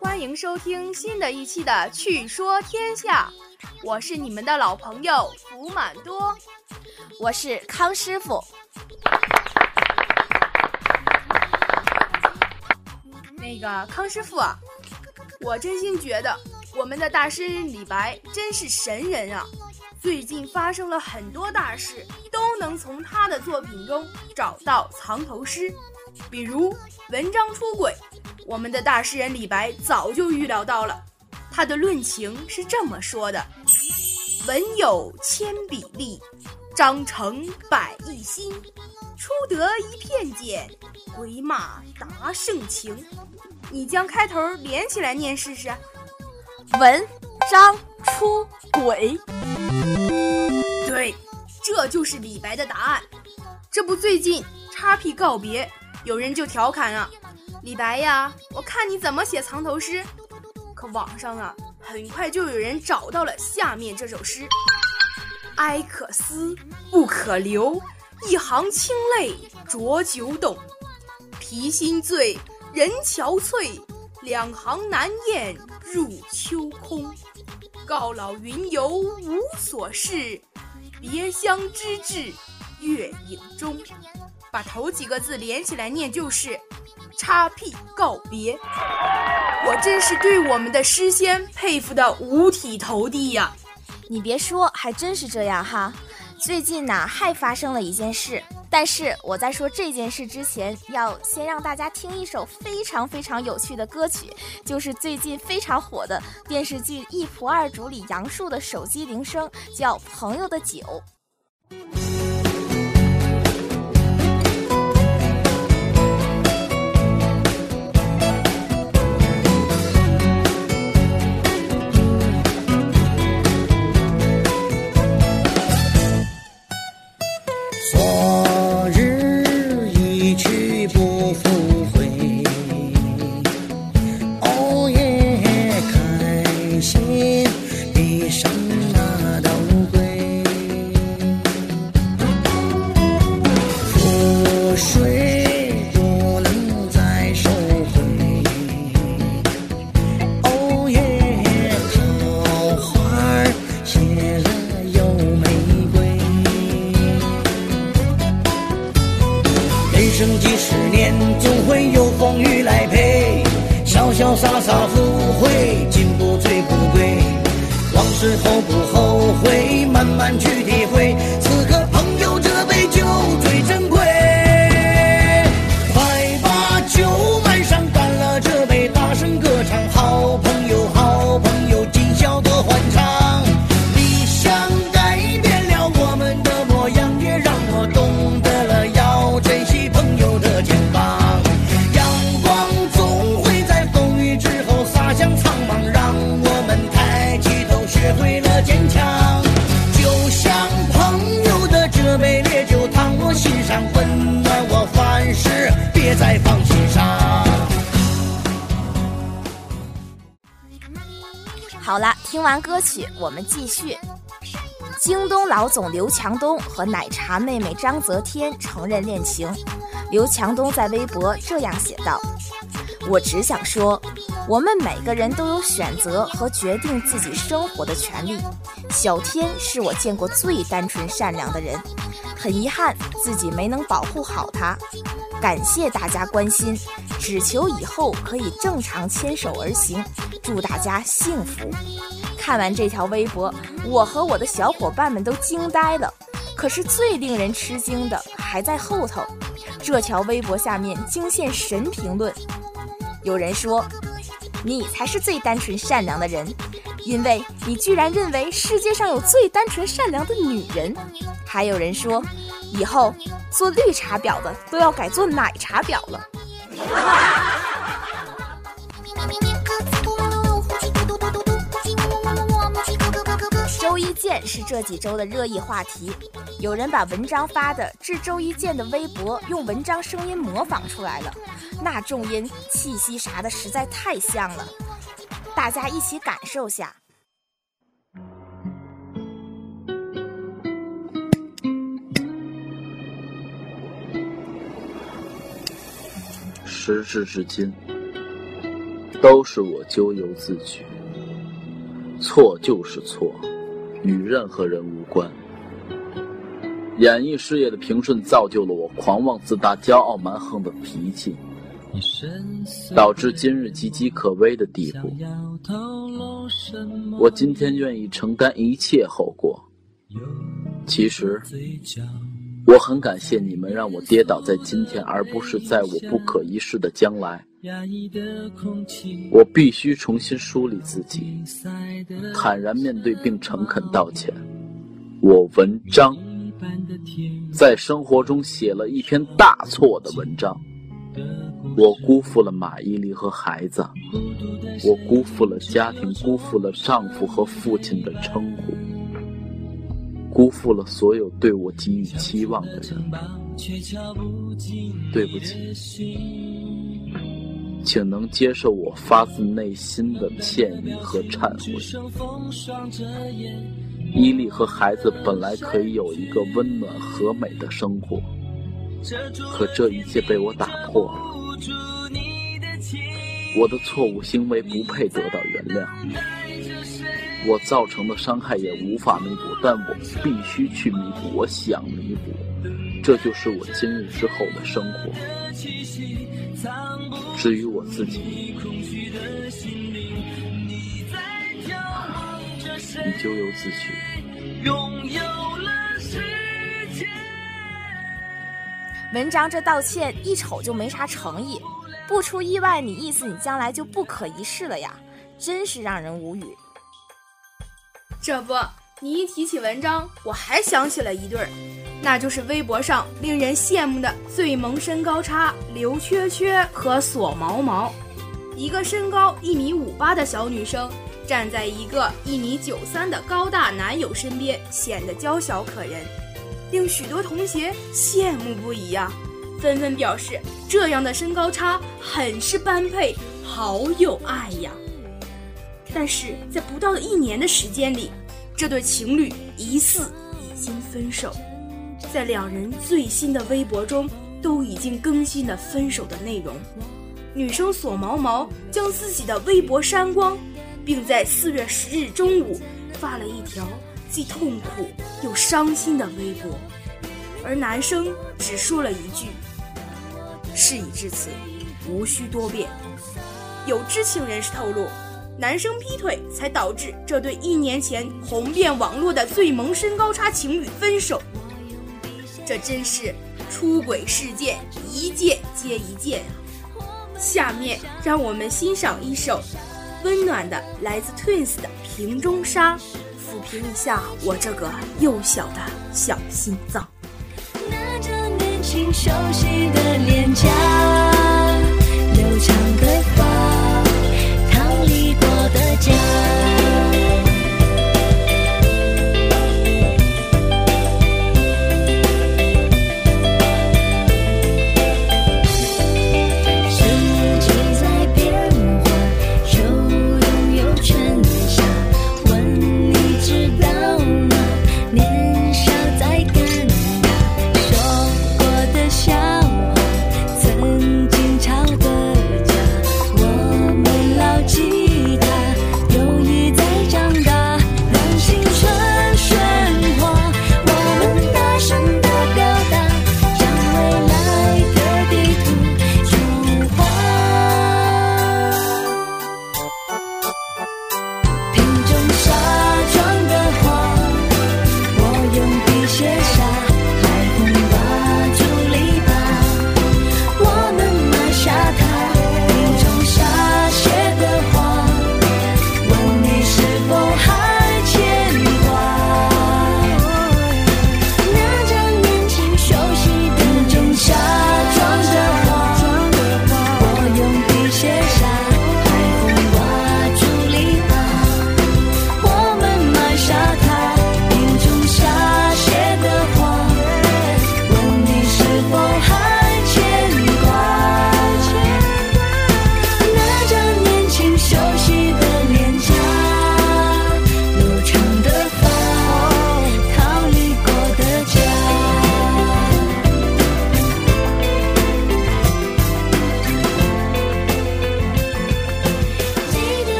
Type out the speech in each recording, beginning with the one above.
欢迎收听新的一期的《趣说天下》，我是你们的老朋友福满多，我是康师傅。那个康师傅啊，我真心觉得我们的大诗人李白真是神人啊！最近发生了很多大事，都能从他的作品中找到藏头诗。比如文章出轨，我们的大诗人李白早就预料到了。他的论情是这么说的：“文有千笔力，章成百亿心。初得一片简，回马达盛情。”你将开头连起来念试试。文章出轨。这就是李白的答案。这不，最近叉 P 告别，有人就调侃啊，李白呀，我看你怎么写藏头诗。可网上啊，很快就有人找到了下面这首诗：哀可思，不可留，一行清泪浊酒斗。脾心醉。人憔悴，两行难咽入秋空。告老云游无所事，别乡之至月影中。把头几个字连起来念就是“叉 P 告别”。我真是对我们的诗仙佩服的五体投地呀！你别说，还真是这样哈。最近呢，还发生了一件事。但是我在说这件事之前，要先让大家听一首非常非常有趣的歌曲，就是最近非常火的电视剧《一仆二主》里杨树的手机铃声，叫《朋友的酒》。在放弃上好了，听完歌曲，我们继续。京东老总刘强东和奶茶妹妹张泽天承认恋情。刘强东在微博这样写道：“我只想说，我们每个人都有选择和决定自己生活的权利。小天是我见过最单纯善良的人，很遗憾自己没能保护好他。感谢大家关心，只求以后可以正常牵手而行。”祝大家幸福！看完这条微博，我和我的小伙伴们都惊呆了。可是最令人吃惊的还在后头。这条微博下面惊现神评论，有人说：“你才是最单纯善良的人，因为你居然认为世界上有最单纯善良的女人。”还有人说：“以后做绿茶婊的都要改做奶茶婊了。”周一见是这几周的热议话题，有人把文章发的致周一见的微博用文章声音模仿出来了，那重音、气息啥的实在太像了，大家一起感受下。时至至今都是我咎由自取。错就是错与任何人无关。演艺事业的平顺造就了我狂妄自大骄傲蛮横的脾气。导致今日岌岌可危的地步。我今天愿意承担一切后果。其实，我很感谢你们，让我跌倒在今天，而不是在我不可一世的将来。我必须重新梳理自己，坦然面对并诚恳道歉。我文章。在生活中写了一篇大错的文章，我辜负了马伊琍和孩子，我辜负了家庭，辜负了丈夫和父亲的称呼，辜负了所有对我给予期望的人。对不起，请能接受我发自内心的歉意和忏悔。伊利和孩子本来可以有一个温暖和美的生活，可这一切被我打破了。我的错误行为不配得到原谅，我造成的伤害也无法弥补，但我必须去弥补。我想弥补，这就是我今日之后的生活。至于我自己，你咎由自取。文章这道歉一瞅就没啥诚意，不出意外，你意思你将来就不可一世了呀？真是让人无语。这不，你一提起文章，我还想起了一对儿，那就是微博上令人羡慕的最萌身高差刘缺缺和索毛毛，一个身高一米五八的小女生。站在一个一米九三的高大男友身边，显得娇小可人，令许多同学羡慕不已呀，纷纷表示这样的身高差很是般配，好有爱呀。但是在不到一年的时间里，这对情侣疑似已经分手，在两人最新的微博中都已经更新了分手的内容，女生索毛毛将自己的微博删光。并在四月十日中午发了一条既痛苦又伤心的微博，而男生只说了一句：“事已至此，无需多辩。”有知情人士透露，男生劈腿才导致这对一年前红遍网络的最萌身高差情侣分手。这真是出轨事件一件接一件啊！下面让我们欣赏一首。温暖的来自 Twins 的瓶中沙，抚平一下我这个幼小的小心脏。那张年轻熟悉的脸颊，流长的发，逃离过的家。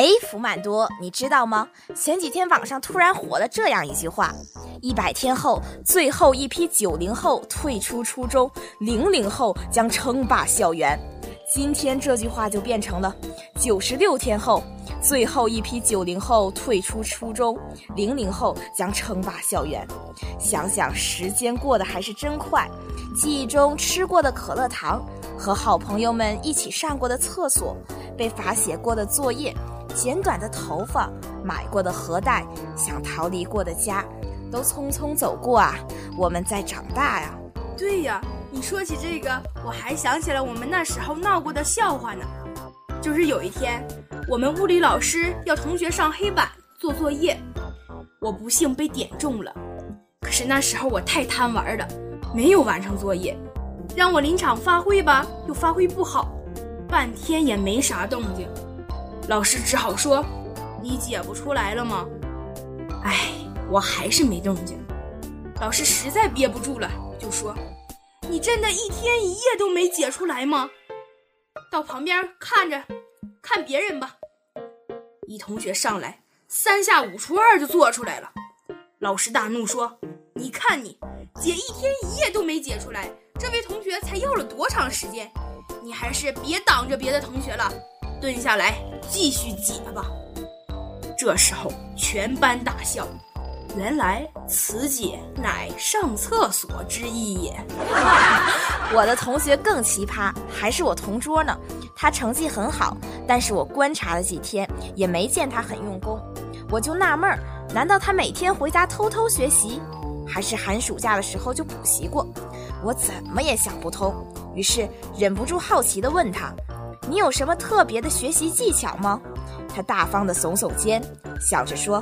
哎，福满多，你知道吗？前几天网上突然火了这样一句话：一百天后，最后一批九零后退出初中，零零后将称霸校园。今天这句话就变成了：九十六天后，最后一批九零后退出初中，零零后将称霸校园。想想时间过得还是真快，记忆中吃过的可乐糖，和好朋友们一起上过的厕所，被罚写过的作业，剪短的头发，买过的盒带，想逃离过的家，都匆匆走过啊！我们在长大呀。对呀。你说起这个，我还想起了我们那时候闹过的笑话呢。就是有一天，我们物理老师要同学上黑板做作业，我不幸被点中了。可是那时候我太贪玩了，没有完成作业，让我临场发挥吧，又发挥不好，半天也没啥动静。老师只好说：“你解不出来了吗？”哎，我还是没动静。老师实在憋不住了，就说。你真的一天一夜都没解出来吗？到旁边看着，看别人吧。一同学上来，三下五除二就做出来了。老师大怒说：“你看你，解一天一夜都没解出来，这位同学才要了多长时间？你还是别挡着别的同学了，蹲下来继续解吧。”这时候全班大笑。原来此解乃上厕所之意也。我的同学更奇葩，还是我同桌呢。他成绩很好，但是我观察了几天，也没见他很用功。我就纳闷儿，难道他每天回家偷偷学习，还是寒暑假的时候就补习过？我怎么也想不通，于是忍不住好奇地问他：“你有什么特别的学习技巧吗？”他大方地耸耸肩，笑着说。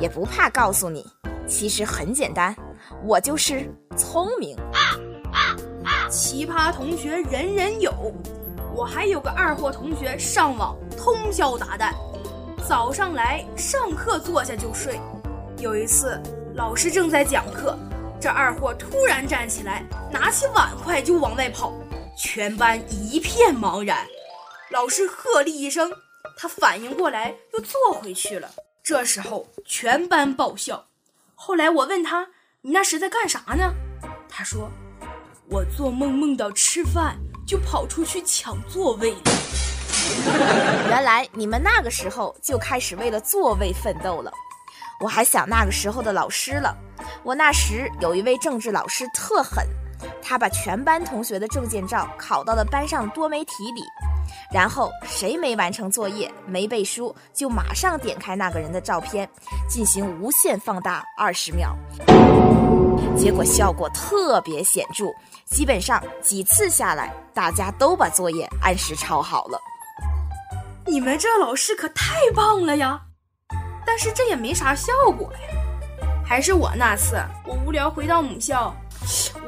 也不怕告诉你，其实很简单，我就是聪明。奇葩同学人人有，我还有个二货同学，上网通宵达旦，早上来上课坐下就睡。有一次老师正在讲课，这二货突然站起来，拿起碗筷就往外跑，全班一片茫然。老师喝了一声，他反应过来又坐回去了。这时候全班爆笑。后来我问他：“你那时在干啥呢？”他说：“我做梦梦到吃饭，就跑出去抢座位了。”原来你们那个时候就开始为了座位奋斗了。我还想那个时候的老师了。我那时有一位政治老师特狠，他把全班同学的证件照拷到了班上多媒体里。然后谁没完成作业、没背书，就马上点开那个人的照片，进行无限放大二十秒。结果效果特别显著，基本上几次下来，大家都把作业按时抄好了。你们这老师可太棒了呀！但是这也没啥效果呀。还是我那次，我无聊回到母校，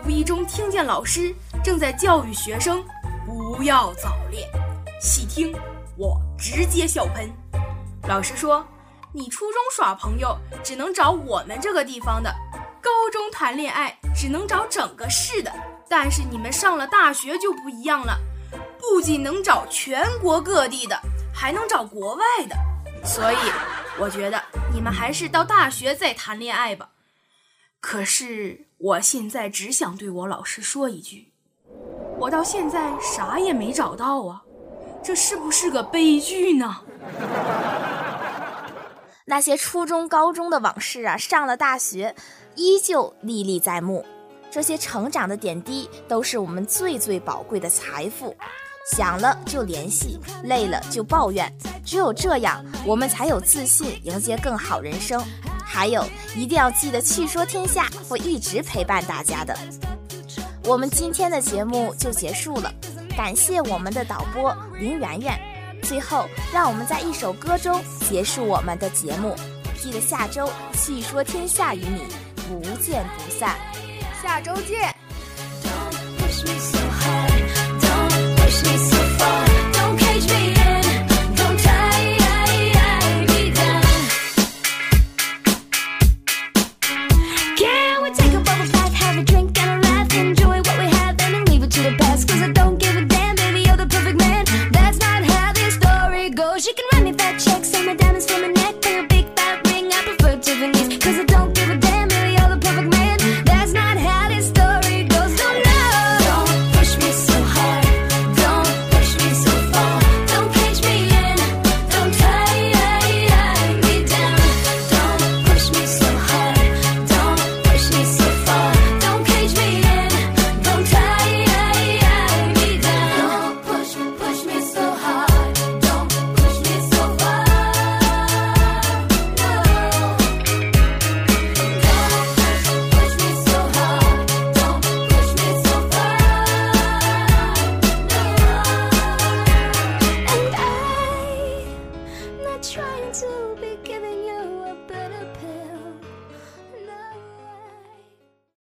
无意中听见老师正在教育学生，不要早恋。细听，我直接笑喷。老师说：“你初中耍朋友只能找我们这个地方的，高中谈恋爱只能找整个市的。但是你们上了大学就不一样了，不仅能找全国各地的，还能找国外的。所以我觉得你们还是到大学再谈恋爱吧。可是我现在只想对我老师说一句：我到现在啥也没找到啊。”这是不是个悲剧呢？那些初中、高中的往事啊，上了大学依旧历历在目。这些成长的点滴，都是我们最最宝贵的财富。想了就联系，累了就抱怨，只有这样，我们才有自信迎接更好人生。还有，一定要记得，去说天下会一直陪伴大家的。我们今天的节目就结束了。感谢我们的导播林媛媛。最后，让我们在一首歌中结束我们的节目。记得下周《戏说天下》与你不见不散。下周见。